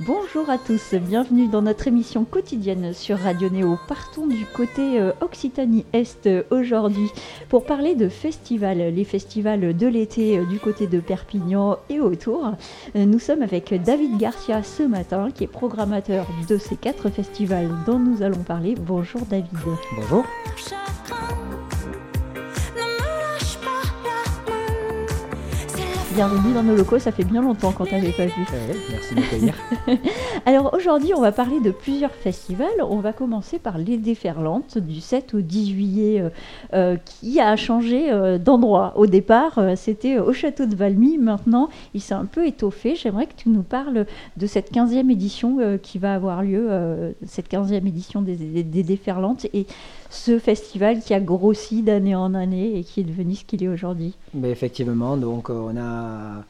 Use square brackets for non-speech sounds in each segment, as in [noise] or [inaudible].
Bonjour à tous, bienvenue dans notre émission quotidienne sur Radio Néo. Partons du côté euh, Occitanie-Est euh, aujourd'hui pour parler de festivals, les festivals de l'été euh, du côté de Perpignan et autour. nous sommes avec David Garcia ce matin qui est programmateur de ces quatre festivals dont nous allons parler. Bonjour David. Bonjour. Bienvenue dans nos locaux. Ça fait bien longtemps qu'on t'avait pas vu. merci de m'accueillir. [laughs] Alors aujourd'hui, on va parler de plusieurs festivals. On va commencer par les Déferlantes du 7 au 10 juillet, euh, euh, qui a changé euh, d'endroit. Au départ, c'était au château de Valmy. Maintenant, il s'est un peu étoffé. J'aimerais que tu nous parles de cette 15e édition qui va avoir lieu, cette 15e édition des, des Déferlantes. Et ce festival qui a grossi d'année en année et qui est devenu ce qu'il est aujourd'hui. Mais effectivement, donc euh, on a,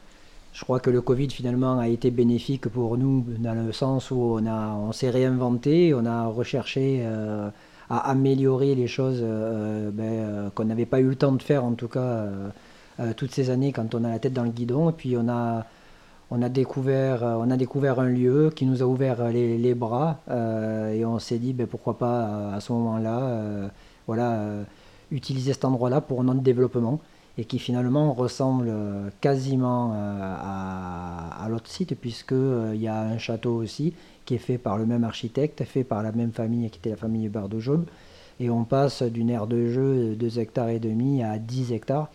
je crois que le Covid finalement a été bénéfique pour nous dans le sens où on a, on s'est réinventé, on a recherché euh, à améliorer les choses euh, ben, qu'on n'avait pas eu le temps de faire en tout cas toutes ces années quand on a la tête dans le guidon et puis on a on a découvert, euh, on a découvert un lieu qui nous a ouvert les, bras euh, et on s'est dit ben, pourquoi pas euh, à ce moment-là voilà, utiliser cet endroit-là pour notre développement et qui finalement ressemble quasiment à, l'autre site puisqu'il y a un château aussi qui est fait par le même architecte, fait par la même famille qui était la famille Bardo-Job et on passe d'une aire de jeu de 2 hectares et demi à 10 hectares.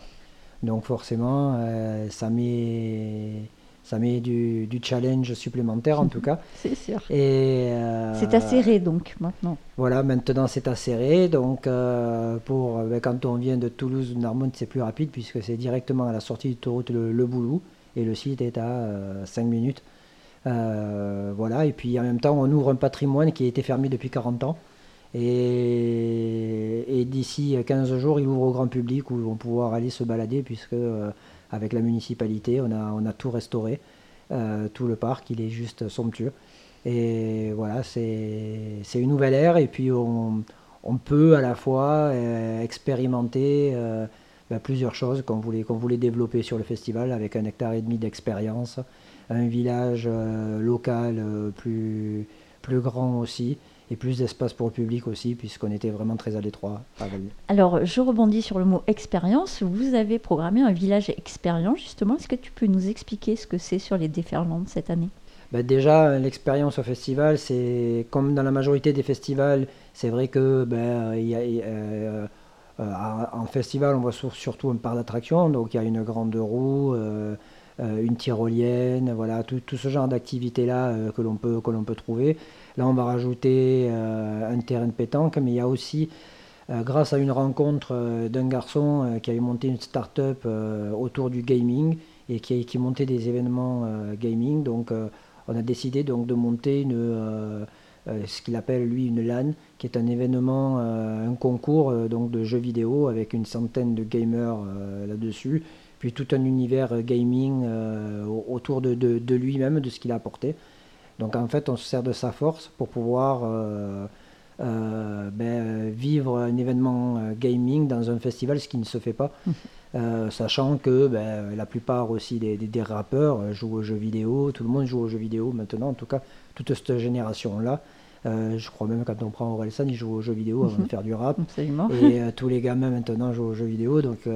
Donc forcément ça met ça met du, challenge supplémentaire en tout cas. [laughs] c'est sûr. Et euh, c'est acéré donc maintenant. Voilà, maintenant c'est acéré. Donc euh, pour ben, quand on vient de Toulouse ou c'est plus rapide puisque c'est directement à la sortie du autoroute le, le, Boulou et le site est à 5 euh, minutes. voilà, et puis en même temps, on ouvre un patrimoine qui a été fermé depuis 40 ans. Et, et d'ici 15 jours, il ouvre au grand public où ils vont pouvoir aller se balader puisque avec la municipalité. On a, tout restauré, euh, tout le parc, il est juste somptueux. Et voilà, c'est une nouvelle ère et puis on, peut à la fois euh, expérimenter euh, ben, plusieurs choses qu'on voulait, développer sur le festival avec un hectare et demi d'expérience, un village local plus grand aussi et plus d'espace pour le public aussi, puisqu'on était vraiment très à l'étroit Alors, je rebondis sur le mot expérience. Vous avez programmé un village expérience, justement. Est-ce que tu peux nous expliquer ce que c'est sur les déferlantes cette année? Ben Déjà, l'expérience au festival, c'est comme dans la majorité des festivals, c'est vrai que ben, y a, euh, euh, en festival, on voit surtout un parc d'attractions, donc il y a une grande roue. Euh, une tyrolienne, voilà, tout, tout ce genre d'activités-là que l'on peut, que l'on peut trouver. Là, on va rajouter euh, un terrain de pétanque, mais il y a aussi, euh, grâce à une rencontre euh, d'un garçon qui avait monté une start-up autour du gaming et qui, qui montait des événements gaming, donc on a décidé de monter ce qu'il appelle lui une LAN, qui est un événement, un concours donc de jeux vidéo avec une centaine de gamers là-dessus, puis tout un univers gaming autour de, de lui-même, de ce qu'il a apporté. Donc en fait, on se sert de sa force pour pouvoir euh, euh, ben, vivre un événement euh, gaming dans un festival, ce qui ne se fait pas. sachant que ben, la plupart aussi des, rappeurs jouent aux jeux vidéo, tout le monde joue aux jeux vidéo maintenant, en tout cas toute cette génération-là. je crois même quand on prend Orelsan, il joue aux jeux vidéo avant de faire du rap. Et tous les gamins maintenant jouent aux jeux vidéo. Donc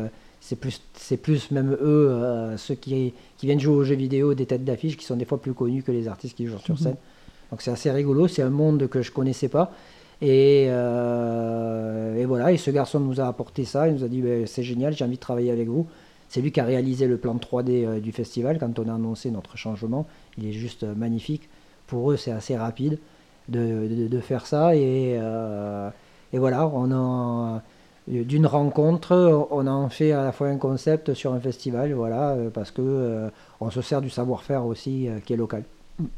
c'est plus, c'est plus même eux, euh, ceux qui, qui, viennent jouer aux jeux vidéo, des têtes d'affiche, qui sont des fois plus connus que les artistes qui jouent sur mhm. scène. Donc c'est assez rigolo, c'est un monde que je connaissais pas. Et, euh, et, voilà, et ce garçon nous a apporté ça, il nous a dit ben, c'est génial, j'ai envie de travailler avec vous. C'est lui qui a réalisé le plan 3D euh, du festival quand on a annoncé notre changement. Il est juste magnifique. Pour eux, c'est assez rapide de, de, faire ça. Et, et voilà, on a d'une rencontre, on en fait à la fois un concept sur un festival, voilà, euh, parce que euh, on se sert du savoir-faire aussi euh, qui est local.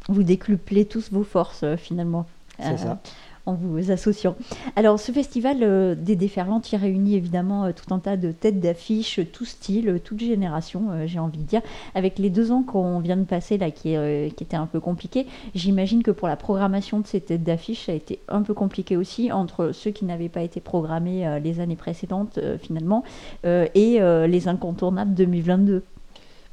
Vous décuplez tous vos forces finalement. C'est ça. En vous associant. Alors, ce festival des déferlantes, il réunit évidemment tout un tas de têtes d'affiches, tout style, toute génération, j'ai envie de dire. Avec les deux ans qu'on vient de passer là, qui, qui étaient un peu compliqués, j'imagine que pour la programmation de ces têtes d'affiches, ça a été un peu compliqué aussi entre ceux qui n'avaient pas été programmés les années précédentes, finalement, et les incontournables 2022.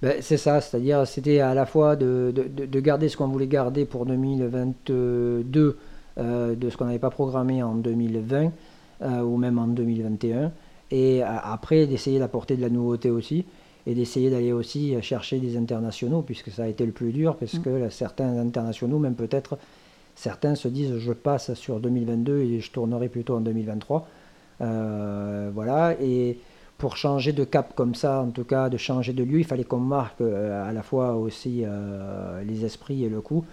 Ben, c'est ça, c'est-à-dire c'était à la fois de, de, garder ce qu'on voulait garder pour 2022 euh, de ce qu'on n'avait pas programmé en 2020 euh, ou même en 2021, et euh, après d'essayer d'apporter de la nouveauté aussi et d'essayer d'aller aussi chercher des internationaux puisque ça a été le plus dur parce mm. que certains internationaux, même peut-être certains se disent je passe sur 2022 et je tournerai plutôt en 2023. voilà et pour changer de cap comme ça, en tout cas de changer de lieu, il fallait qu'on marque euh, à la fois aussi euh, les esprits et le coup.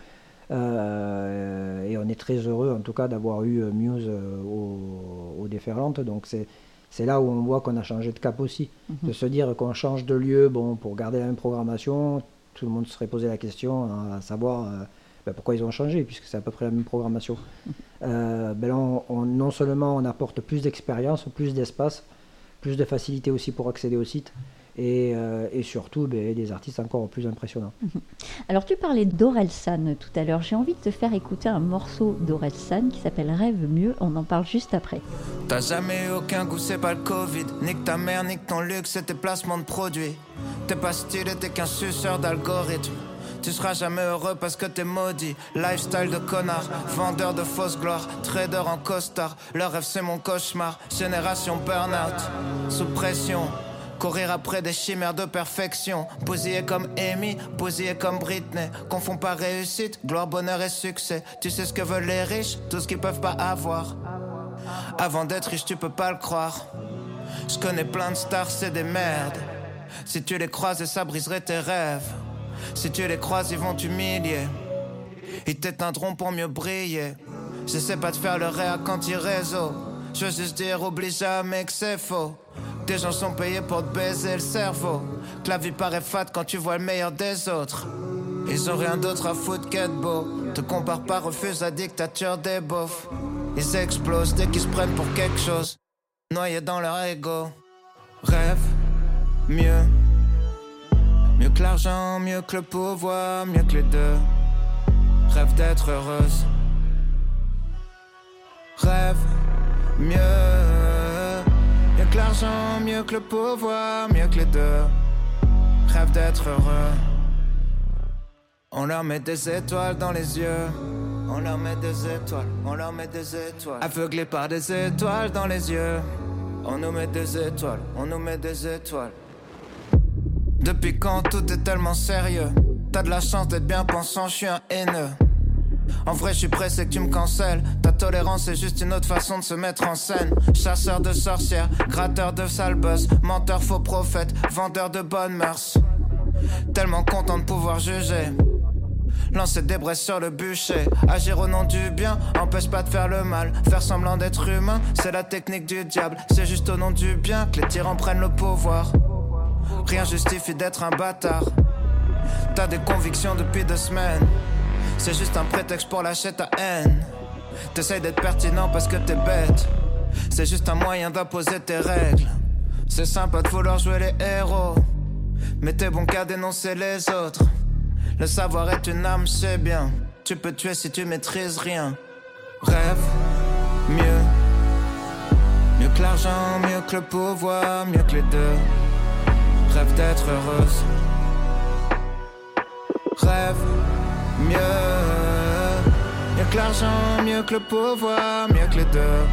Euh, et on est très heureux en tout cas d'avoir eu Muse aux, déferlantes. Donc c'est là où on voit qu'on a changé de cap aussi. Mhm. De se dire qu'on change de lieu bon, pour garder la même programmation, tout le monde se serait posé la question à savoir ben, pourquoi ils ont changé, puisque c'est à peu près la même programmation. Mhm. ben non seulement on apporte plus d'expérience, plus d'espace, plus de facilité aussi pour accéder au site. Et, euh, et, surtout ben, des artistes encore plus impressionnants. Mhm. Alors tu parlais d'Orelsan tout à l'heure, j'ai envie de te faire écouter un morceau d'Orelsan qui s'appelle Rêve mieux, on en parle juste après. T'as jamais eu aucun goût, c'est pas le Covid, nique ta mère, nique ton luxe, c'est tes placements de produits. T'es pas stylé, t'es qu'un suceur d'algorithme. Tu seras jamais heureux parce que t'es maudit. Lifestyle de connard, vendeur de fausse gloire, trader en costard. Le rêve c'est mon cauchemar. Génération burnout, sous pression. Courir après des chimères de perfection. Posé comme Amy, posé comme Britney. Confond pas réussite, gloire, bonheur et succès. Tu sais ce que veulent les riches, tout ce qu'ils peuvent pas avoir. Avant d'être riche, tu peux pas le croire. Je connais plein de stars, c'est des merdes. Si tu les croises, ça briserait tes rêves. Si tu les croises, ils vont t'humilier. Ils t'éteindront pour mieux briller. Je sais pas de faire le réa quand ils réseau. Je veux juste dire, oublie jamais que c'est faux. Des gens sont payés pour te baiser le cerveau. Que la vie paraît fade quand tu vois le meilleur des autres. Ils ont rien d'autre à foutre qu'être beau. Te compare pas, refuse la dictature des beaufs. Ils explosent dès qu'ils se prennent pour quelque chose. Noyés dans leur ego. Rêve, mieux Mieux que l'argent, mieux que le pouvoir, mieux que les deux. Rêve d'être heureuse. Rêve. Mieux que l'argent, mieux que le pouvoir, mieux que les deux. Rêve d'être heureux. On leur met des étoiles dans les yeux. On leur met des étoiles, on leur met des étoiles. Aveuglés par des étoiles dans les yeux. On nous met des étoiles, on nous met des étoiles. Depuis quand tout est tellement sérieux? T'as de la chance d'être bien pensant, je suis un haineux. En vrai, je suis pressé que tu me cancelles. Ta tolérance est juste une autre façon de se mettre en scène. Chasseur de sorcières, gratteur de sale buzz, menteur, faux prophète, vendeur de bonnes mœurs. Tellement content de pouvoir juger. Lancer des braises sur le bûcher. Agir au nom du bien, empêche pas de faire le mal. Faire semblant d'être humain, c'est la technique du diable. C'est juste au nom du bien que les tyrans prennent le pouvoir. Rien justifie d'être un bâtard. T'as des convictions depuis deux semaines. C'est juste un prétexte pour lâcher ta haine. T'essayes d'être pertinent parce que t'es bête. C'est juste un moyen d'imposer tes règles. C'est sympa de vouloir jouer les héros. Mais t'es bon qu'à dénoncer les autres. Le savoir est une âme, c'est bien. Tu peux tuer si tu maîtrises rien. Rêve mieux. Mieux que l'argent, mieux que le pouvoir, mieux que les deux rêve d'être heureuse. Rêve mieux, que l'argent, mieux que le pouvoir, mieux que les deux.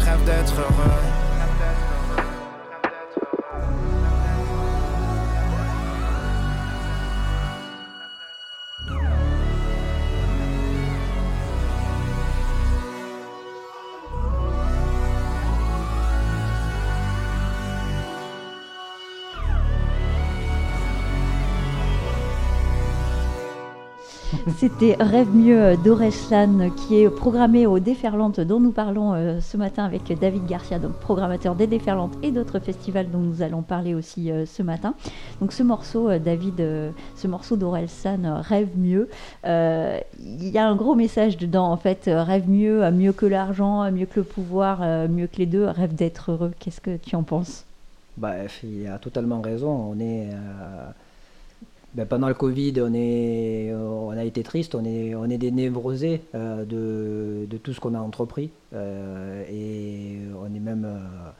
Rêve d'être heureux. C'était Rêve mieux d'Oreslan qui est programmé au Déferlante dont nous parlons euh, ce matin avec David Garcia, donc programmateur des Déferlantes et d'autres festivals dont nous allons parler aussi euh, ce matin. Donc ce morceau, euh, David, ce morceau d'Orelsan, Rêve mieux, il y a un gros message dedans en fait. Rêve mieux, mieux que l'argent, mieux que le pouvoir, mieux que les deux, rêve d'être heureux. Qu'est-ce que tu en penses? Bah, Il a totalement raison. On est ben, pendant le Covid, on, est, on a été triste, on est, on est des névrosés euh, de, de, tout ce qu'on a entrepris. Euh, et on est même, euh,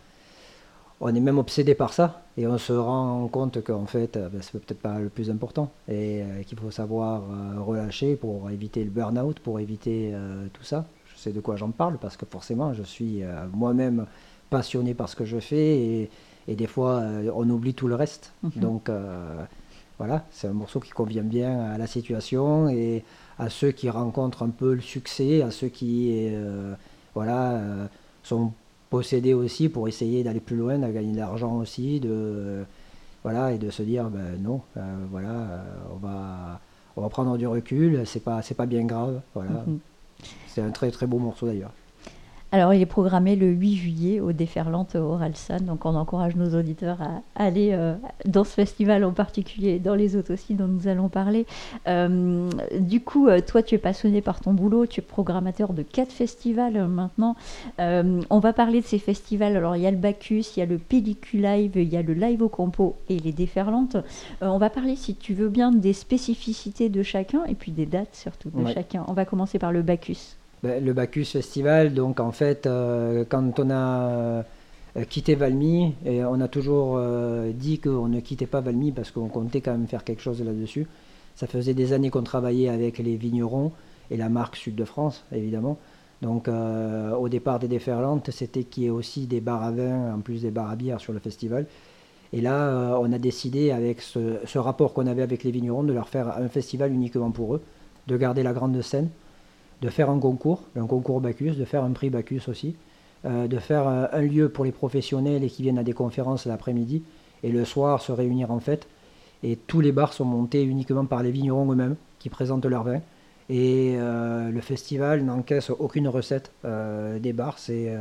on est même obsédé par ça. Et on se rend compte qu'en fait, ben, c'est peut-être pas le plus important. Et qu'il faut savoir relâcher pour éviter le burn-out, pour éviter tout ça. Je sais de quoi j'en parle parce que forcément, je suis moi-même passionné par ce que je fais. Et, et des fois, on oublie tout le reste. Mhm. Donc voilà, c'est un morceau qui convient bien à la situation et à ceux qui rencontrent un peu le succès, à ceux qui euh, voilà, euh, sont possédés aussi pour essayer d'aller plus loin, de gagner de l'argent aussi, de, voilà, et de se dire ben non, euh, voilà, on, va, on va prendre du recul, c'est pas, pas bien grave. Voilà. Mhm. C'est un très très beau morceau d'ailleurs. Alors, il est programmé le 8 juillet au Déferlante Oralsan. Donc, on encourage nos auditeurs à aller euh, dans ce festival en particulier, dans les autres aussi dont nous allons parler. Euh, du coup, euh, toi, tu es passionné par ton boulot. Tu es programmateur de quatre festivals maintenant. on va parler de ces festivals. Alors, il y a le Bacchus, il y a le Live, il y a le Live au Compo et les Déferlantes. on va parler, si tu veux bien, des spécificités de chacun et puis des dates surtout de chacun. On va commencer par le Bacchus. Ben, le Bacchus Festival, donc en fait, euh, quand on a euh, quitté Valmy, on a toujours euh, dit qu'on ne quittait pas Valmy parce qu'on comptait quand même faire quelque chose là-dessus. Ça faisait des années qu'on travaillait avec les vignerons et la marque Sud de France, évidemment. Donc au départ des déferlantes, c'était qu'il y ait aussi des bars à vin en plus des bars à bière sur le festival. Et là, on a décidé avec ce rapport qu'on avait avec les vignerons de leur faire un festival uniquement pour eux, de garder la grande scène de faire un concours, un concours Bacchus, de faire un prix Bacchus aussi, euh, de faire euh, un lieu pour les professionnels et qui viennent à des conférences l'après-midi, et le soir se réunir en fête. Et tous les bars sont montés uniquement par les vignerons eux-mêmes qui présentent leur vin. Et euh, le festival n'encaisse aucune recette des bars. C'est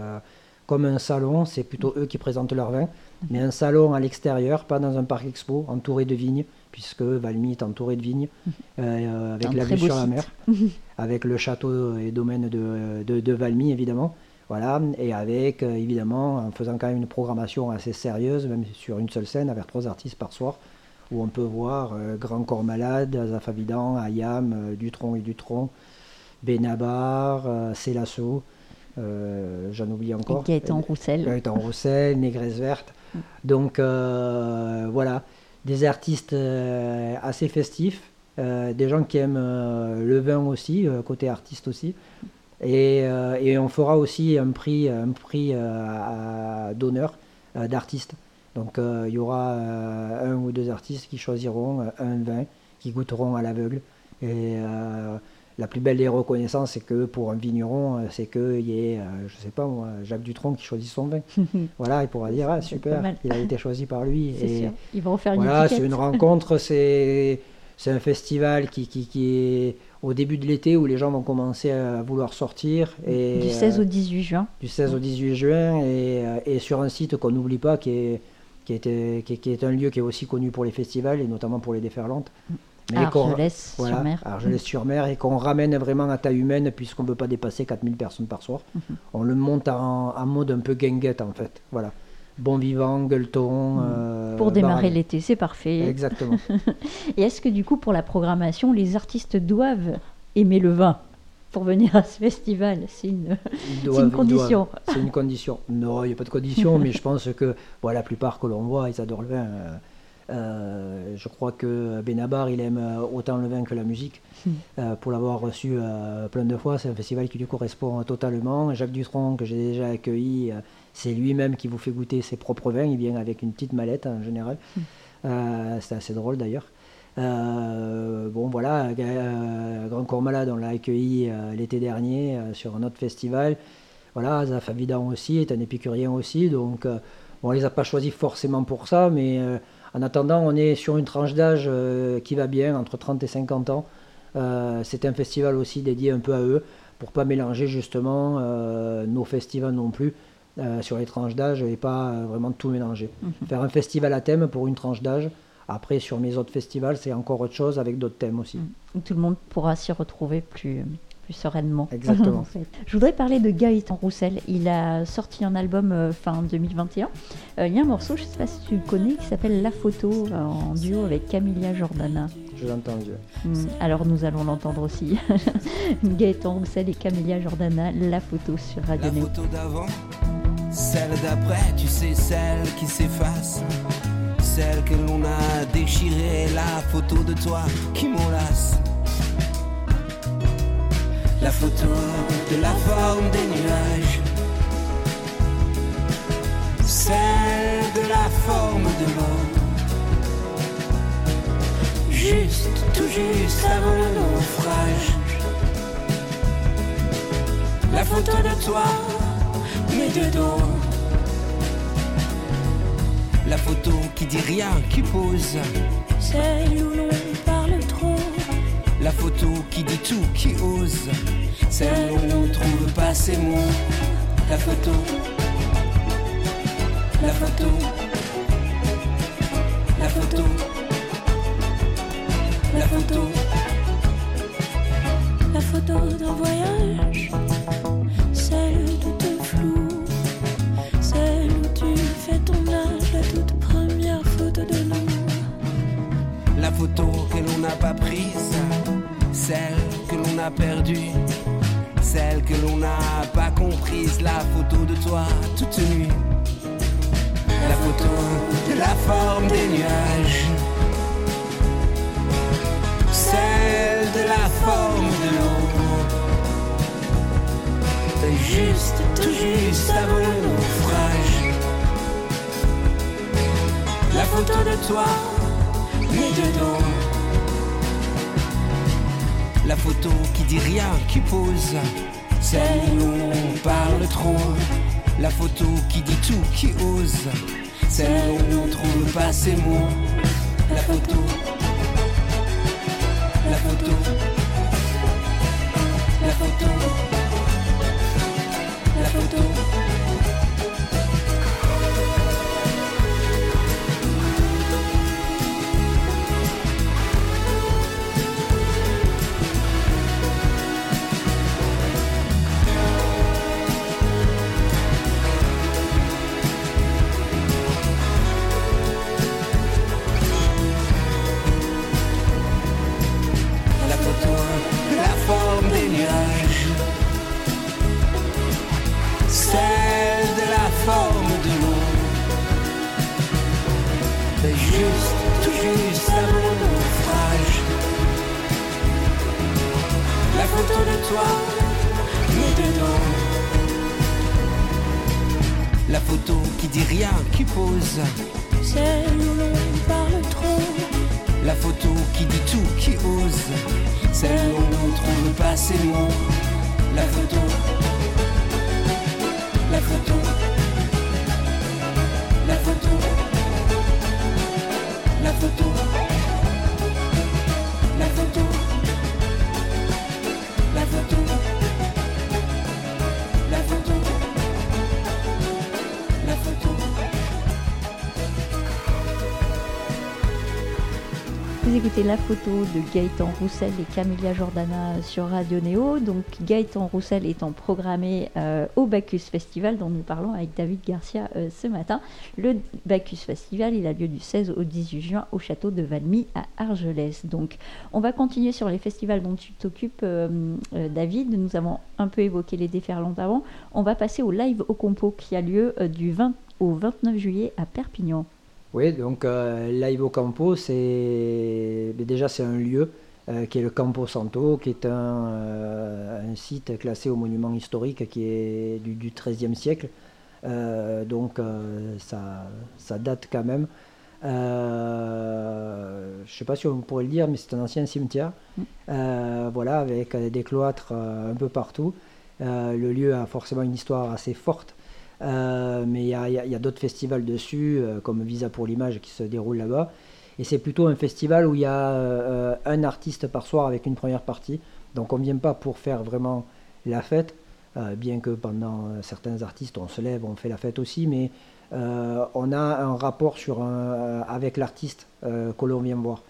comme un salon, c'est plutôt eux qui présentent leur vin. Mais un salon à l'extérieur, pas dans un parc expo, entouré de vignes puisque Valmy est entouré de vignes, [laughs] euh, avec la vue sur la mer, avec le château et domaine de, de, Valmy évidemment. Voilà, et avec euh, évidemment, en faisant quand même une programmation assez sérieuse, même sur une seule scène, avec trois artistes par soir, où on peut voir euh, Grand Corps Malade, Azafavidan, Ayam, Dutron et Dutron, Benabar, Célasso, j'en oublie encore. Gaëtan Roussel. Gaëtan Roussel, Négresse Verte. Donc voilà, des artistes euh, assez festifs, euh, des gens qui aiment euh, le vin aussi, côté artiste aussi. Et, on fera aussi un prix, un prix d'honneur d'artistes. Donc il y aura un ou deux artistes qui choisiront un vin, qui goûteront à l'aveugle. Et la plus belle des reconnaissances, c'est que pour un vigneron, euh, c'est qu'il y ait, euh, je sais pas moi, Jacques Dutronc qui choisit son vin. [laughs] voilà, il pourra dire, ah super, il a été choisi par lui. Et Ils vont faire une Voilà, c'est une rencontre, [laughs] c'est un festival qui, qui, qui, est au début de l'été où les gens vont commencer à vouloir sortir. Et, du 16 au 18 juin. Du 16 au 18 juin, et, et sur un site qu'on n'oublie pas, qui est, qui, est un lieu qui est aussi connu pour les festivals, et notamment pour les déferlantes. Argelès-sur-Mer. Argelès-sur-Mer et qu'on ramène vraiment à taille humaine puisqu'on ne peut pas dépasser 4000 personnes par soir. Mhm. On le monte en, mode un peu guinguette en fait. Voilà. Bon vivant, gueuleton. Mhm. Euh, pour démarrer l'été, c'est parfait. Exactement. [laughs] et est-ce que du coup pour la programmation, les artistes doivent aimer le vin pour venir à ce festival? C'est une, une, condition. C'est une condition. Non, il n'y a pas de condition, [laughs] mais je pense que la plupart que l'on voit, ils adorent le vin. Euh, je crois que Benabar, il aime euh, autant le vin que la musique. Hmm. Euh, pour l'avoir reçu plein de fois, c'est un festival qui lui correspond totalement. Jacques Dutronc, que j'ai déjà accueilli, c'est lui-même qui vous fait goûter ses propres vins. Il vient avec une petite mallette en général. Hmm. c'est assez drôle d'ailleurs. bon voilà, Grand Corps Malade, on l'a accueilli l'été dernier sur un autre festival. Voilà, Zaf aussi est un épicurien aussi, donc on les a pas choisis forcément pour ça, mais en attendant, on est sur une tranche d'âge euh, qui va bien, entre 30 et 50 ans. C'était un festival aussi dédié un peu à eux, pour pas mélanger justement nos festivals non plus. sur les tranches d'âge et pas vraiment tout mélanger. Mhm. Faire un festival à thème pour une tranche d'âge, après, sur mes autres festivals, c'est encore autre chose avec d'autres thèmes aussi. Où tout le monde pourra s'y retrouver plus, plus sereinement. Exactement. [laughs] Je voudrais parler de Gaëtan Roussel. Il a sorti un album euh, fin 2021. Euh, il y a un morceau, je ne sais pas si tu le connais, qui s'appelle La Photo euh, en duo avec Camilla Jordana. Je l'ai entendu. Hmm, alors nous allons l'entendre aussi. [laughs] Gaëtan Roussel et Camilla Jordana, La Photo sur Radio La photo d'avant, celle d'après, tu sais, celle qui s'efface celle que l'on a déchirée, la photo de toi qui m'enlace. La photo de la forme des nuages, celle de la forme de l'eau. Juste, tout juste avant le naufrage. La photo de toi, mais de dos la photo qui dit rien, qui pose. Celle où. La photo qui dit tout, qui ose. Celle où l'on trouve pas ses mots. La photo. La photo. La photo. La photo. La photo d'un voyage. Celle toute floue. Celle où tu fais ton âge toute première photo de nous. La photo que l'on n'a pas prise, celle que l'on a perdue, celle que l'on n'a pas comprise, la photo de toi toute nue. La photo de la forme des nuages, celle de la forme de l'eau. Juste, tout juste avant le la photo de toi, mais dedans. La photo qui dit rien, qui pose, celle où on parle trop. La photo qui dit tout, qui ose, celle où on trouve pas ses mots. La photo, la photo, la photo, la photo. Écoutez la photo de Gaëtan Roussel et Camilla Jordana sur Radio Néo. Donc Gaëtan Roussel étant programmé euh, au Bacchus Festival dont nous parlons avec David Garcia euh, ce matin. Le Bacchus Festival, il a lieu du 16 au 18 juin au château de Valmy à Argelès. Donc on va continuer sur les festivals dont tu t'occupes euh, David. Nous avons un peu évoqué les déferlantes avant. On va passer au live au compo qui a lieu du 20 au 29 juillet à Perpignan. Oui, donc euh, Campo, c'est déjà c'est un lieu euh, qui est le Campo Santo, qui est un, euh, un, site classé au monument historique qui est du, XIIIe siècle. donc ça, date quand même. je ne sais pas si on pourrait le dire, mais c'est un ancien cimetière. Voilà, avec des cloîtres un peu partout. le lieu a forcément une histoire assez forte. Euh, mais il y a, d'autres festivals dessus, euh, comme Visa pour l'image qui se déroule là-bas. Et c'est plutôt un festival où il y a euh, un artiste par soir avec une première partie. Donc on ne vient pas pour faire vraiment la fête, bien que pendant certains artistes on se lève, on fait la fête aussi, mais on a un rapport avec l'artiste que l'on vient voir,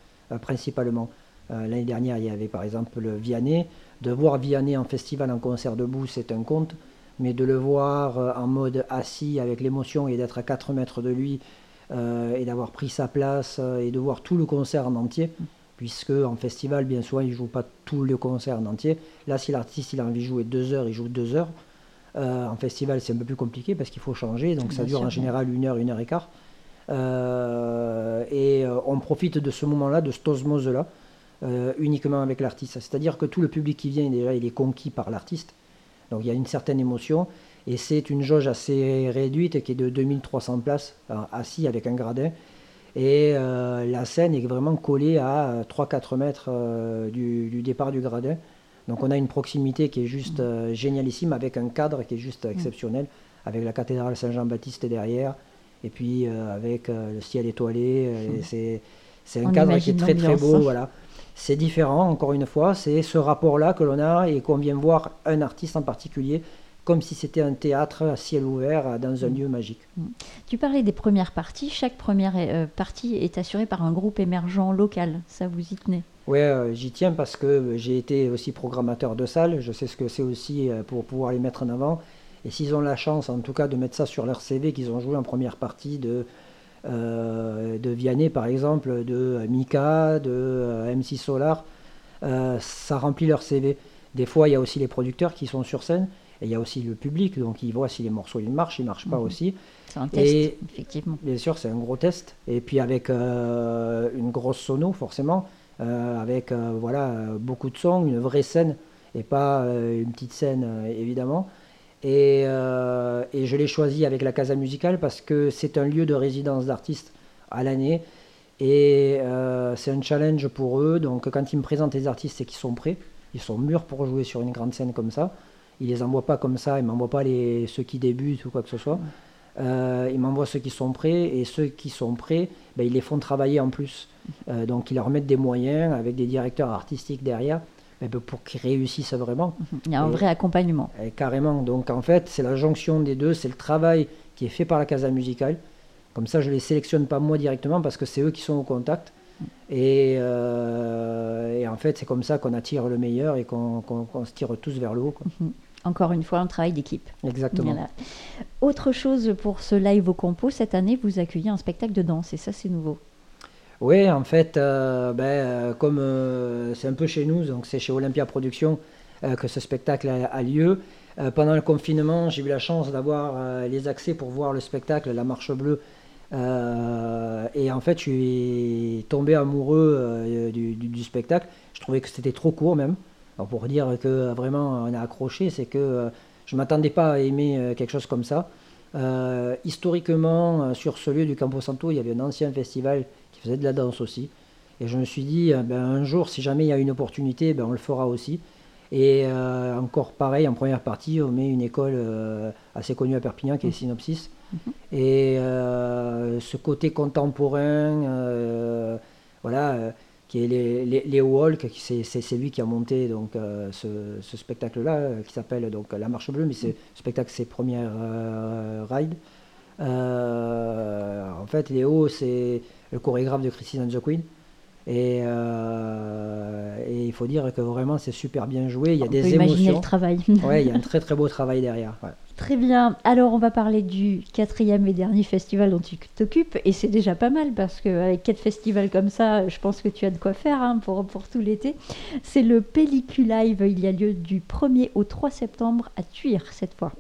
principalement. L'année dernière, il y avait par exemple le Vianney. De voir Vianney en festival, en concert debout, c'est un conte, mais de le voir en mode assis avec l'émotion et d'être à 4 mètres de lui, euh, et d'avoir pris sa place euh, et de voir tout le concert en entier, puisque en festival, bien souvent, il ne joue pas tout le concert en entier. Là, si l'artiste il a envie de jouer deux heures, il joue deux heures. Euh, en festival, c'est un peu plus compliqué parce qu'il faut changer, donc ça dure en général une heure, une heure et quart. et on profite de ce moment-là, de cette osmose-là, uniquement avec l'artiste. C'est-à-dire que tout le public qui vient, déjà, il est conquis par l'artiste. Donc il y a une certaine émotion. Et c'est une jauge assez réduite qui est de 2300 places, euh, assis avec un gradin. Et euh, la scène est vraiment collée à 3-4 mètres euh, du, départ du gradin. Donc on a une proximité qui est juste génialissime avec un cadre qui est juste exceptionnel, avec la cathédrale Saint-Jean-Baptiste derrière, et puis avec le ciel étoilé. c'est, un cadre qui est très très beau. Voilà. C'est différent, encore une fois, c'est ce rapport-là que l'on a et qu'on vient voir un artiste en particulier comme si c'était un théâtre à ciel ouvert dans un mm. lieu magique. Mm. Tu parlais des premières parties. Chaque première euh, partie est assurée par un groupe émergent local. Ça vous y tenez? Oui, euh, j'y tiens parce que j'ai été aussi programmateur de salles. Je sais ce que c'est aussi euh, pour pouvoir les mettre en avant. Et s'ils ont la chance, en tout cas, de mettre ça sur leur CV, qu'ils ont joué en première partie de, de Vianney, par exemple, de Mika, de MC Solar, ça remplit leur CV. Des fois, il y a aussi les producteurs qui sont sur scène il y a aussi le public, donc il voit si les morceaux ils marchent, ils ne marchent pas mhm. aussi. C'est un test, et, effectivement. Bien sûr, c'est un gros test. Et puis avec euh, une grosse sono, forcément, euh, avec euh, voilà, beaucoup de sons, une vraie scène, et pas une petite scène, évidemment. Et, et je l'ai choisi avec la Casa Musicale parce que c'est un lieu de résidence d'artistes à l'année. Et c'est un challenge pour eux. Donc quand ils me présentent les artistes, c'est qu'ils sont prêts. Ils sont mûrs pour jouer sur une grande scène comme ça. Il les envoie pas comme ça, il m'envoie pas les, ceux qui débutent ou quoi que ce soit. Euh, il m'envoie ceux qui sont prêts et ceux qui sont prêts, ben, ils les font travailler en plus. Euh, donc ils leur mettent des moyens avec des directeurs artistiques derrière ben, pour qu'ils réussissent vraiment. Il y a un vrai accompagnement. Et carrément. Donc en fait, c'est la jonction des deux, c'est le travail qui est fait par la Casa Musicale. Comme ça, je les sélectionne pas moi directement parce que c'est eux qui sont au contact. Et, euh, et en fait, c'est comme ça qu'on attire le meilleur et qu'on se tire tous vers le haut. Mhm. Encore une fois, un travail d'équipe. Exactement. Autre chose pour ce live au compo, cette année, vous accueillez un spectacle de danse et ça, c'est nouveau. Oui, en fait, euh, ben, euh, comme euh, c'est un peu chez nous, c'est chez Olympia Productions que ce spectacle a, lieu. pendant le confinement, j'ai eu la chance d'avoir les accès pour voir le spectacle La Marche Bleue. et en fait, je suis tombé amoureux du, spectacle. Je trouvais que c'était trop court même. Alors pour dire que vraiment on a accroché, c'est que je ne m'attendais pas à aimer quelque chose comme ça. historiquement, sur ce lieu du Campo Santo, il y avait un ancien festival faisait de la danse aussi. Et je me suis dit, ben, un jour, si jamais il y a une opportunité, ben, on le fera aussi. Et encore pareil, en première partie, on met une école assez connue à Perpignan qui est mmh. Synopsis. Mmh. Et ce côté contemporain, voilà qui est Léo Walk, c'est lui qui a monté donc, euh, ce, spectacle-là, euh, qui s'appelle donc La Marche Bleue, mais ce spectacle, c'est Première euh, Ride. en fait, Léo, c'est le chorégraphe de Christine and the Queen. Et, il faut dire que vraiment, c'est super bien joué. Il y a des émotions. le travail. [laughs] ouais, il y a un très très beau travail derrière. Très bien. Alors, on va parler du quatrième et dernier festival dont tu t'occupes. Et c'est déjà pas mal parce qu'avec quatre festivals comme ça, je pense que tu as de quoi faire hein, pour, pour tout l'été. C'est le Pellicule Live. Il y a lieu du 1er au 3 septembre à Tuire cette fois.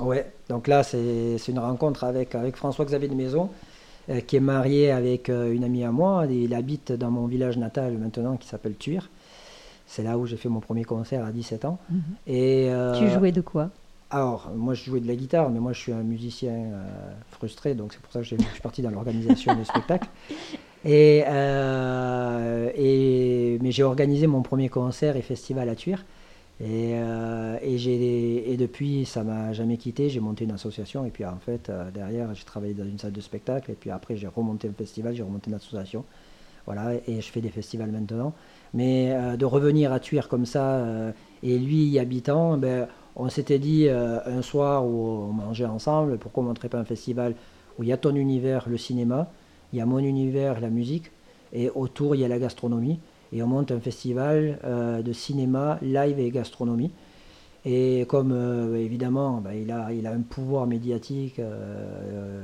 Ouais, donc là, c'est une rencontre avec, avec François-Xavier de Maison, euh, qui est marié avec euh, une amie à moi. Il habite dans mon village natal maintenant qui s'appelle Tuire. C'est là où j'ai fait mon premier concert à 17 ans. Mhm. Et, euh, tu jouais de quoi? Alors, moi, je jouais de la guitare, mais moi, je suis un musicien euh, frustré, donc c'est pour ça que je suis parti dans l'organisation du spectacle. [laughs] Et, euh, et, mais j'ai organisé mon premier concert et festival à Tuire. Et, euh, et, et depuis, ça m'a jamais quitté. J'ai monté une association, et puis en fait, derrière, j'ai travaillé dans une salle de spectacle, et puis après, j'ai remonté un festival, j'ai remonté une association. Voilà, et je fais des festivals maintenant. Mais de revenir à Tuire comme ça, et lui y habitant, ben, on s'était dit un soir où on mangeait ensemble, pourquoi on ne montrait pas un festival où il y a ton univers, le cinéma, il y a mon univers, la musique, et autour il y a la gastronomie. Et on monte un festival de cinéma, live et gastronomie. Et comme euh, évidemment, bah, il, a, un pouvoir médiatique euh,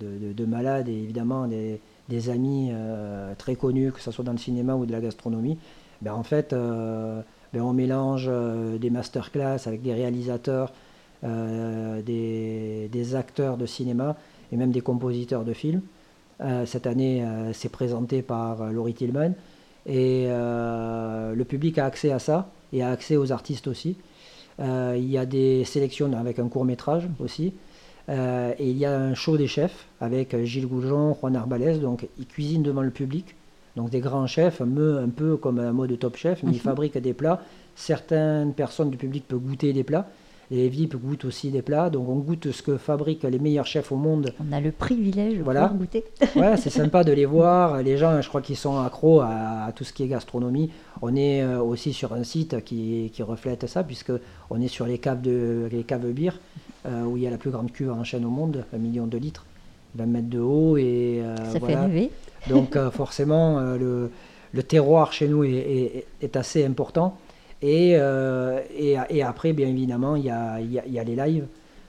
de, malade et évidemment des, amis euh, très connus, que ce soit dans le cinéma ou de la gastronomie, ben, en fait, ben, on mélange des masterclass avec des réalisateurs, des, acteurs de cinéma et même des compositeurs de films. cette année, c'est présenté par Laurie Tillman et le public a accès à ça et a accès aux artistes aussi. Euh, il y a des sélections avec un court métrage aussi. Euh, et il y a un show des chefs avec Gilles Goujon, Juan Arbalès. Donc ils cuisinent devant le public. Donc des grands chefs, un peu comme un mode top chef, mais ils mhm. fabriquent des plats. Certaines personnes du public peuvent goûter des plats. Les VIP goûtent aussi des plats, donc on goûte ce que fabriquent les meilleurs chefs au monde. On a le privilège de pouvoir goûter. [laughs] ouais, c'est sympa de les [laughs] voir. Les gens, je crois qu'ils sont accros à, tout ce qui est gastronomie. On est euh, aussi sur un site qui, reflète ça, puisque on est sur les caves de les caves bière, euh, où il y a la plus grande cuve en chaîne au monde, un million de litres, 20 mètres de haut et euh, ça fait rêver. Donc [laughs] forcément, le, terroir chez nous est assez important. Et, euh, et, et, après, bien évidemment, il y a, y, a, y a, les lives.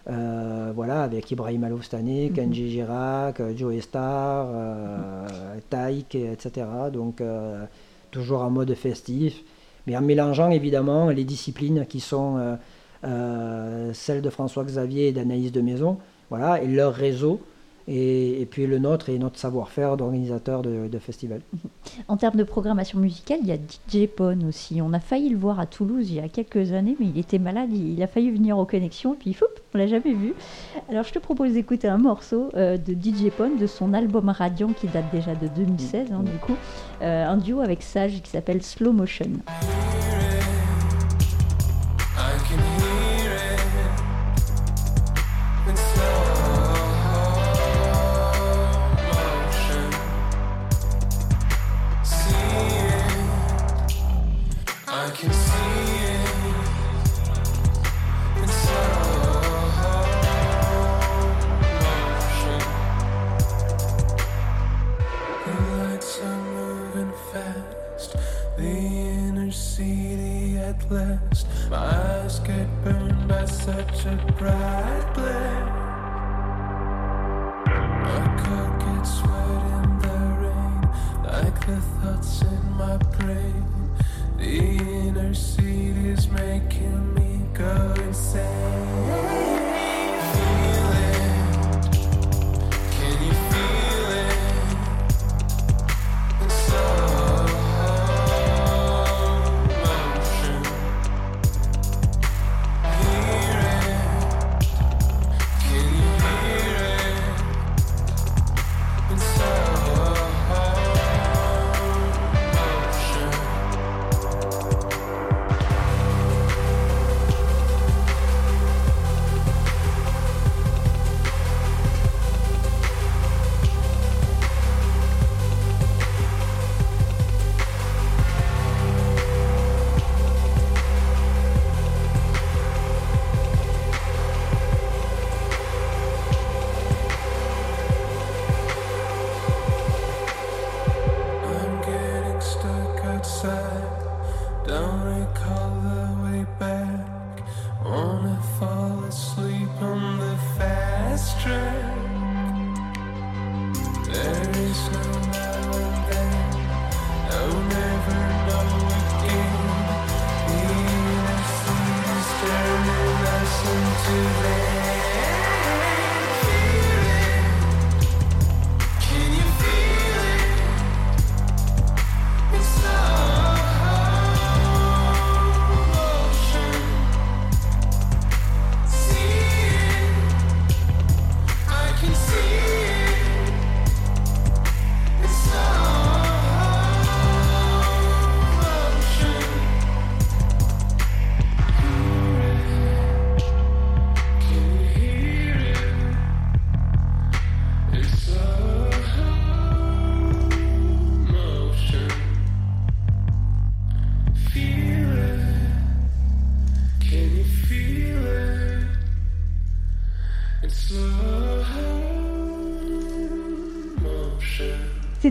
Euh, voilà, avec Ibrahim Alouf cette année, mhm. Kenji Girac, Joe Star, euh, Taïk, etc. Donc, euh, toujours en mode festif, mais en mélangeant évidemment les disciplines qui sont celles de François Xavier et d'Anaïs de Maison, voilà, et leur réseau et, puis le nôtre et notre savoir-faire d'organisateur de, de festivals. [laughs] En termes de programmation musicale, il y a DJ Pon aussi. On a failli le voir à Toulouse il y a quelques années, mais il était malade, il, a failli venir aux connexions, puis foup, on l'a jamais vu. Alors je te propose d'écouter un morceau euh, de DJ Pon de son album Radiant qui date déjà de 2016, hein, du coup, euh, un duo avec Sage qui s'appelle Slow Motion.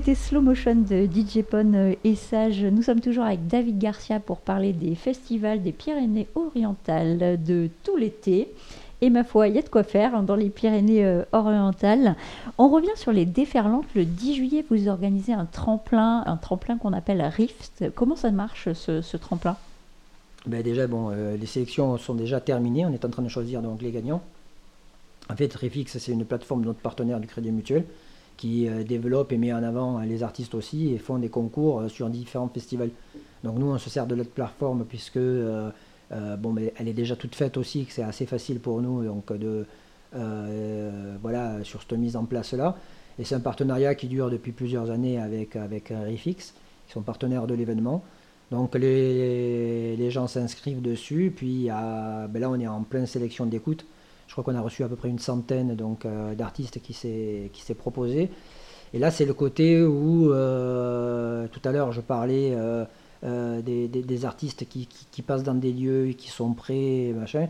C'était Slow Motion de DJ Pon euh, et Sage. Nous sommes toujours avec David Garcia pour parler des festivals des Pyrénées-Orientales de tout l'été. Et ma foi, il y a de quoi faire hein, dans les Pyrénées-Orientales. On revient sur les déferlantes. Le 10 juillet, vous organisez un tremplin, un tremplin qu'on appelle Rift. Comment ça marche ce, tremplin? Ben Déjà, bon, euh, les sélections sont déjà terminées. On est en train de choisir donc les gagnants. En fait, Refix, c'est une plateforme de notre partenaire du Crédit Mutuel qui euh, développe et met en avant euh, les artistes aussi et font des concours euh, sur différents festivals. Donc nous, on se sert de notre plateforme puisque bon, mais elle est déjà toute faite aussi, que c'est assez facile pour nous donc de voilà sur cette mise en place là. Et c'est un partenariat qui dure depuis plusieurs années avec avec Refix, qui sont partenaires de l'événement. Donc les, les gens s'inscrivent dessus, puis ben là on est en pleine sélection d'écoute. Je crois qu'on a reçu à peu près une centaine donc euh, d'artistes qui s'est qui s'est proposé. Et là, c'est le côté où euh, tout à l'heure je parlais euh, des, artistes qui, passent dans des lieux et qui sont prêts, machin.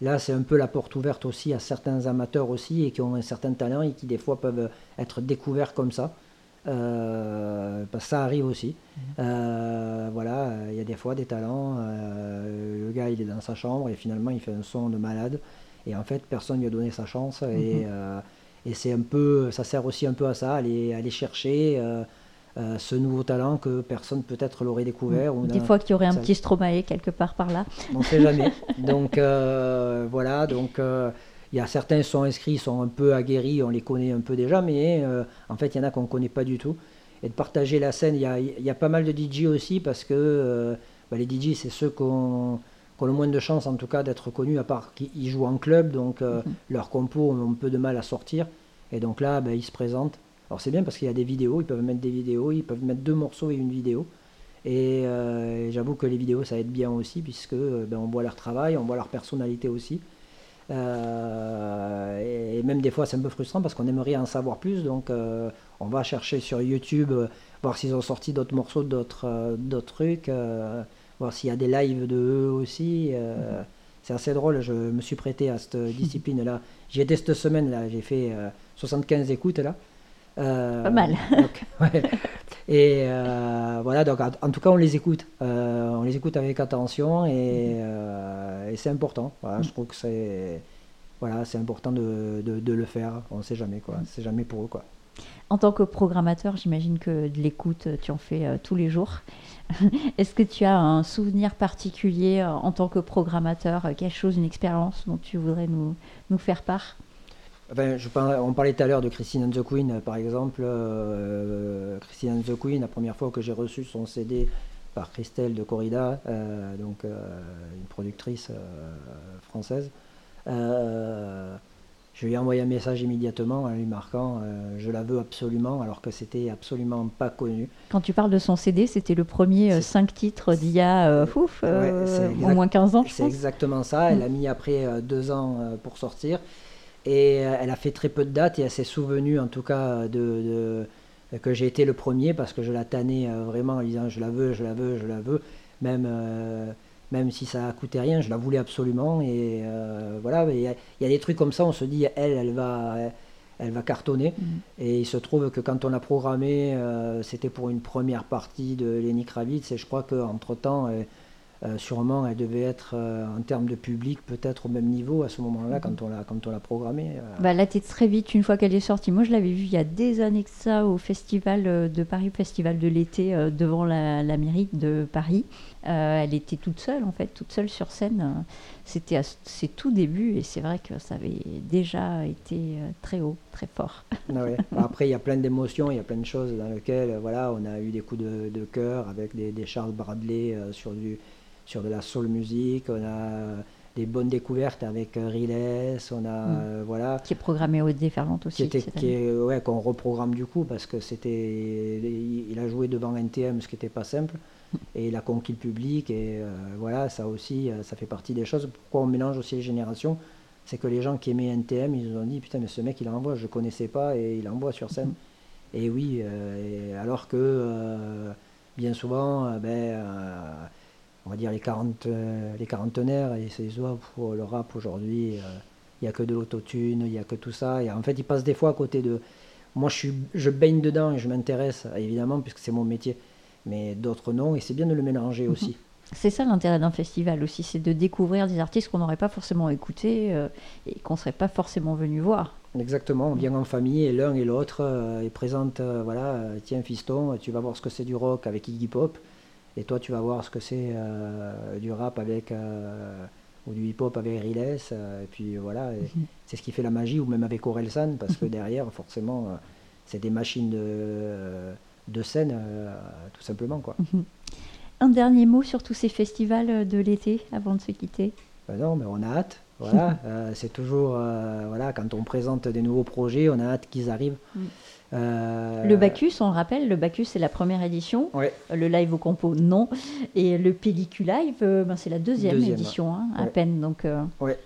Là, c'est un peu la porte ouverte aussi à certains amateurs aussi et qui ont un certain talent et qui des fois peuvent être découverts comme ça. parce que ça arrive aussi. Mmh. voilà, il y a des fois des talents. le gars, il est dans sa chambre et finalement, il fait un son de malade. Et en fait, personne ne lui a donné sa chance. Et, mhm. euh, et c'est un peu, ça sert aussi un peu à ça, aller, aller chercher euh, euh, ce nouveau talent que personne peut-être l'aurait découvert. Des fois qu'il y aurait un petit Stromae quelque part par là. On ne sait jamais. [laughs] donc voilà, donc il y a certains sont inscrits, sont un peu aguerris, on les connaît un peu déjà, mais en fait il y en a qu'on ne connaît pas du tout. Et de partager la scène, il y a, y a, pas mal de DJ aussi parce que bah, les DJ c'est ceux qu'on le moins de chances en tout cas d'être connus, à part qu'ils jouent en club, donc euh, mhm. leurs compos ont un peu de mal à sortir. Et donc là, ben, ils se présentent. Alors c'est bien parce qu'il y a des vidéos, ils peuvent mettre des vidéos, ils peuvent mettre deux morceaux et une vidéo. Et euh, j'avoue que les vidéos, ça aide bien aussi, puisque euh, ben, on voit leur travail, on voit leur personnalité aussi. et même des fois, c'est un peu frustrant parce qu'on aimerait en savoir plus. Donc, on va chercher sur YouTube, voir s'ils ont sorti d'autres morceaux, d'autres trucs voir s'il y a des lives de eux aussi. Euh, c'est assez drôle, je me suis prêté à cette [laughs] discipline-là. J'y étais cette semaine, là, j'ai fait 75 euh, écoutes là. Euh, Pas mal. [laughs] et voilà, donc en, tout cas, on les écoute. on les écoute avec attention et, c'est important. Voilà, Je trouve que c'est voilà, c'est important de, de, le faire. On ne sait jamais, quoi. C'est jamais pour eux, quoi. En tant que programmateur, j'imagine que de l'écoute, tu en fais tous les jours. [laughs] Est-ce que tu as un souvenir particulier euh, en tant que programmateur, euh, quelque chose, une expérience dont tu voudrais nous, faire part? On parlait tout à l'heure de Christine and the Queen, par exemple. Euh, Christine and the Queen, la première fois que j'ai reçu son CD par Christelle de Corrida, donc une productrice française. Je lui ai envoyé un message immédiatement en lui marquant euh, Je la veux absolument, alors que c'était absolument pas connu. Quand tu parles de son CD, c'était le premier 5 euh, titres d'il y a euh, ouf, au moins 15 ans, je C'est exactement ça. Elle mm. a mis après deux ans pour sortir. Et elle a fait très peu de dates et elle s'est souvenue en tout cas de, que j'ai été le premier parce que je la tannais vraiment en disant Je la veux, je la veux, je la veux. Même même si ça coûtait rien, je la voulais absolument. Et euh, voilà, il y, a des trucs comme ça, on se dit, elle, elle va, elle va cartonner. Mhm. Et il se trouve que quand on l'a programmé, euh, c'était pour une première partie de Lenny Kravitz. Et je crois qu'entre-temps, euh, sûrement, elle devait être, en termes de public, peut-être au même niveau à ce moment-là, quand on l'a, quand on l'a programmé. Euh. Bah, là, très vite, une fois qu'elle est sortie. Moi, je l'avais vue il y a des années que ça, au festival de Paris, festival de l'été, devant la, mairie de Paris. Elle était toute seule, en fait, toute seule sur scène. C'était à ses tout débuts, et c'est vrai que ça avait déjà été très haut, très fort. Ah [laughs] après, il y a plein d'émotions, il y a plein de choses dans lesquelles, voilà, on a eu des coups de, de cœur avec des, des Charles Bradley sur du sur de la soul music, on a des bonnes découvertes avec euh, Riles, on a mm. euh, voilà qui est programmé au Déferlante aussi. Qui, était, ouais, qu'on reprogramme du coup parce que c'était il a joué devant NTM ce qui n'était pas simple. Et il a conquis le public et euh, voilà ça aussi ça fait partie des choses. Pourquoi on mélange aussi les générations, c'est que les gens qui aimaient NTM ils nous ont dit putain mais ce mec il envoie je connaissais pas et il envoie sur scène. Mm. Et oui alors que bien souvent ben on va dire les, 40, euh, les quarantenaires et ces oies pour le rap aujourd'hui, euh, il n'y a que de l'autotune, il n'y a que tout ça. Et en fait, ils passent des fois à côté de. Moi, je, suis, je baigne dedans et je m'intéresse, évidemment, puisque c'est mon métier. Mais d'autres non, et c'est bien de le mélanger Mhm. aussi. C'est ça l'intérêt d'un festival aussi, c'est de découvrir des artistes qu'on n'aurait pas forcément écoutés euh, et qu'on ne serait pas forcément venu voir. Exactement, on vient en famille et l'un et l'autre euh, ils présentent, euh, voilà, euh, tiens fiston, tu vas voir ce que c'est du rock avec Iggy Pop, et toi tu vas voir ce que c'est du rap avec, ou du hip-hop avec Riles, et puis voilà, et c'est ce qui fait la magie, ou même avec Orelsan, parce que derrière, forcément, c'est des machines de, de scène, euh, tout simplement, quoi. Un dernier mot sur tous ces festivals de l'été avant de se quitter? Ben non, mais on a hâte. Voilà, [laughs] Euh, c'est toujours euh, voilà quand on présente des nouveaux projets, on a hâte qu'ils arrivent. Mm. Euh, Le Bacchus, on le rappelle, le Bacchus c'est la première édition, Ouais, le live au compo non, et le Pellicu Live ben, c'est la deuxième, Deuxième, édition hein, à peine. Donc euh, ouais.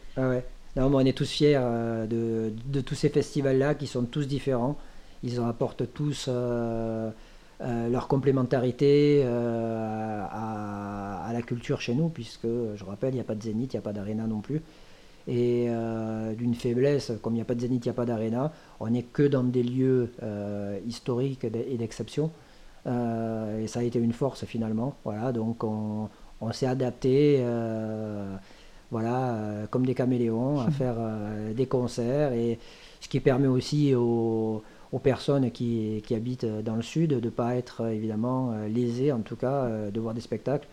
Non, mais on est tous fiers euh, de, de tous ces festivals-là qui sont tous différents. Ils en apportent tous euh, leur complémentarité euh, à, à la culture chez nous, puisque je rappelle, il n'y a pas de zénith, il n'y a pas d'aréna non plus. Et euh, d'une faiblesse, comme il n'y a pas de zénith, il n'y a pas d'aréna, on n'est que dans des lieux historiques et d'exception. Et ça a été une force finalement. Voilà, donc on, on s'est adapté, voilà, comme des caméléons, à [laughs] faire des concerts et ce qui permet aussi aux, aux personnes qui, qui habitent dans le sud de ne pas être euh, évidemment euh, lésées, en tout cas, euh, de voir des spectacles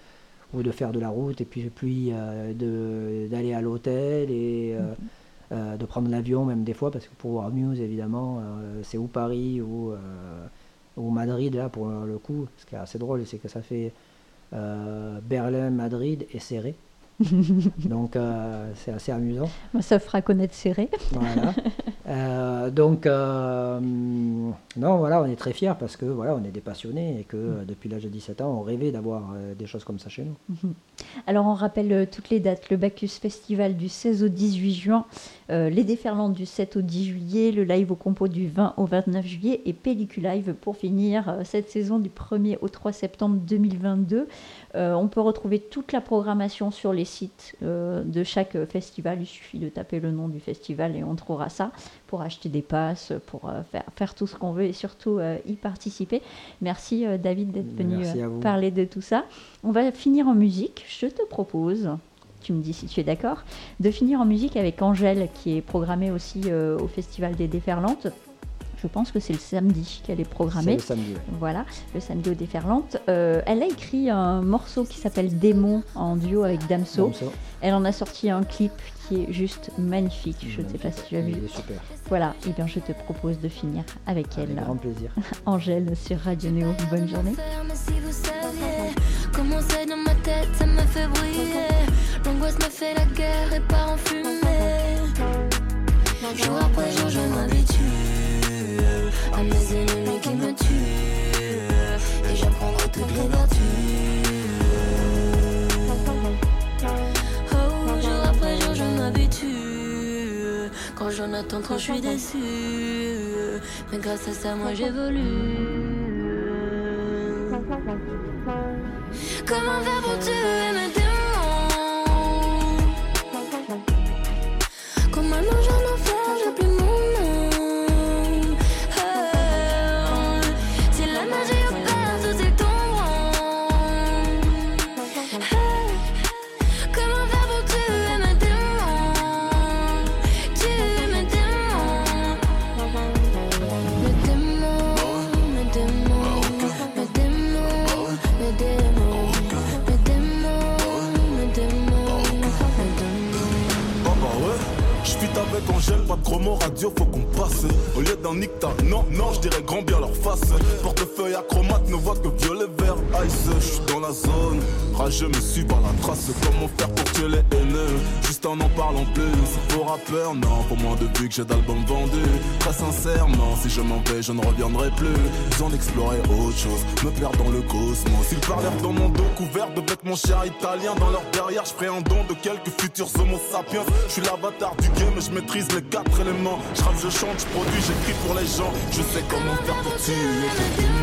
ou de faire de la route et puis, puis euh, d'aller à l'hôtel et euh, euh, de prendre l'avion même des fois parce que pour voir Muse évidemment euh, c'est ou Paris ou, euh, ou Madrid là pour le coup ce qui est assez drôle c'est que ça fait euh, Berlin, Madrid et serré [laughs] donc euh, c'est assez amusant ça fera connaître Serré. voilà. [laughs] Euh, donc, euh, non, voilà, on est très fiers parce que voilà, on est des passionnés et que euh, depuis l'âge de 17 ans, on rêvait d'avoir euh, des choses comme ça chez nous. Alors on rappelle toutes les dates, le Bacchus Festival du 16 au 18 juin, les déferlantes du 7 au 10 juillet, le live au compo du 20 au 29 juillet et Pellicule Live pour finir cette saison du 1er au 3 septembre 2022. Euh, on peut retrouver toute la programmation sur les sites euh, de chaque euh, festival, il suffit de taper le nom du festival et on trouvera ça pour acheter des passes, pour euh, faire, faire tout ce qu'on veut et surtout y participer. Merci David d'être venu parler de tout ça. On va finir en musique. Je te propose, tu me dis si tu es d'accord, de finir en musique avec Angèle, qui est programmée aussi au Festival des Déferlantes. Je pense que c'est le samedi qu'elle est C'est programmée. le samedi. ouais. Voilà, le samedi aux Déferlantes. Euh, elle a écrit un morceau qui s'appelle Démon en duo avec Damso. Ça, Elle en a sorti un clip qui est juste magnifique. Je ne sais pas si tu as vu. il est super. Voilà, et bien je te propose de finir avec Avec elle. grand plaisir. [laughs] Angèle sur Radio Néo. Bonne journée. faire, mais si vous saviez comment c'est dans ma tête, ça me fait briller. L'angoisse me fait la guerre et part en fumée. Jour après jour, je m'habitue à mes ennemis qui me tuent. Et j'apprendrai toutes les vertus. Oh, jour après jour, je m'habitue. Quand j'en attends trop, je suis déçue. Mais grâce à ça, moi j'évolue. Comment faire pour tuer mes rageux me suis par la trace. Comment faire pour tuer les haineux Juste en en parlant plus. Pour rappeur, non, pour moins de vues que j'ai d'albums vendus. Très sincèrement, si je m'en vais, je ne reviendrai plus. Besoin d'explorer autre chose, me perdre dans le cosmos. Ils parlèrent dans mon dos couvert de vêtements chers italiens. Dans leur derrière, je ferai un don de quelques futurs homo sapiens. Je suis l'avatar du game, je maîtrise les quatre éléments. Je rappe, je chante, je produis, j'écris pour les gens. Je sais comment faire pour tuer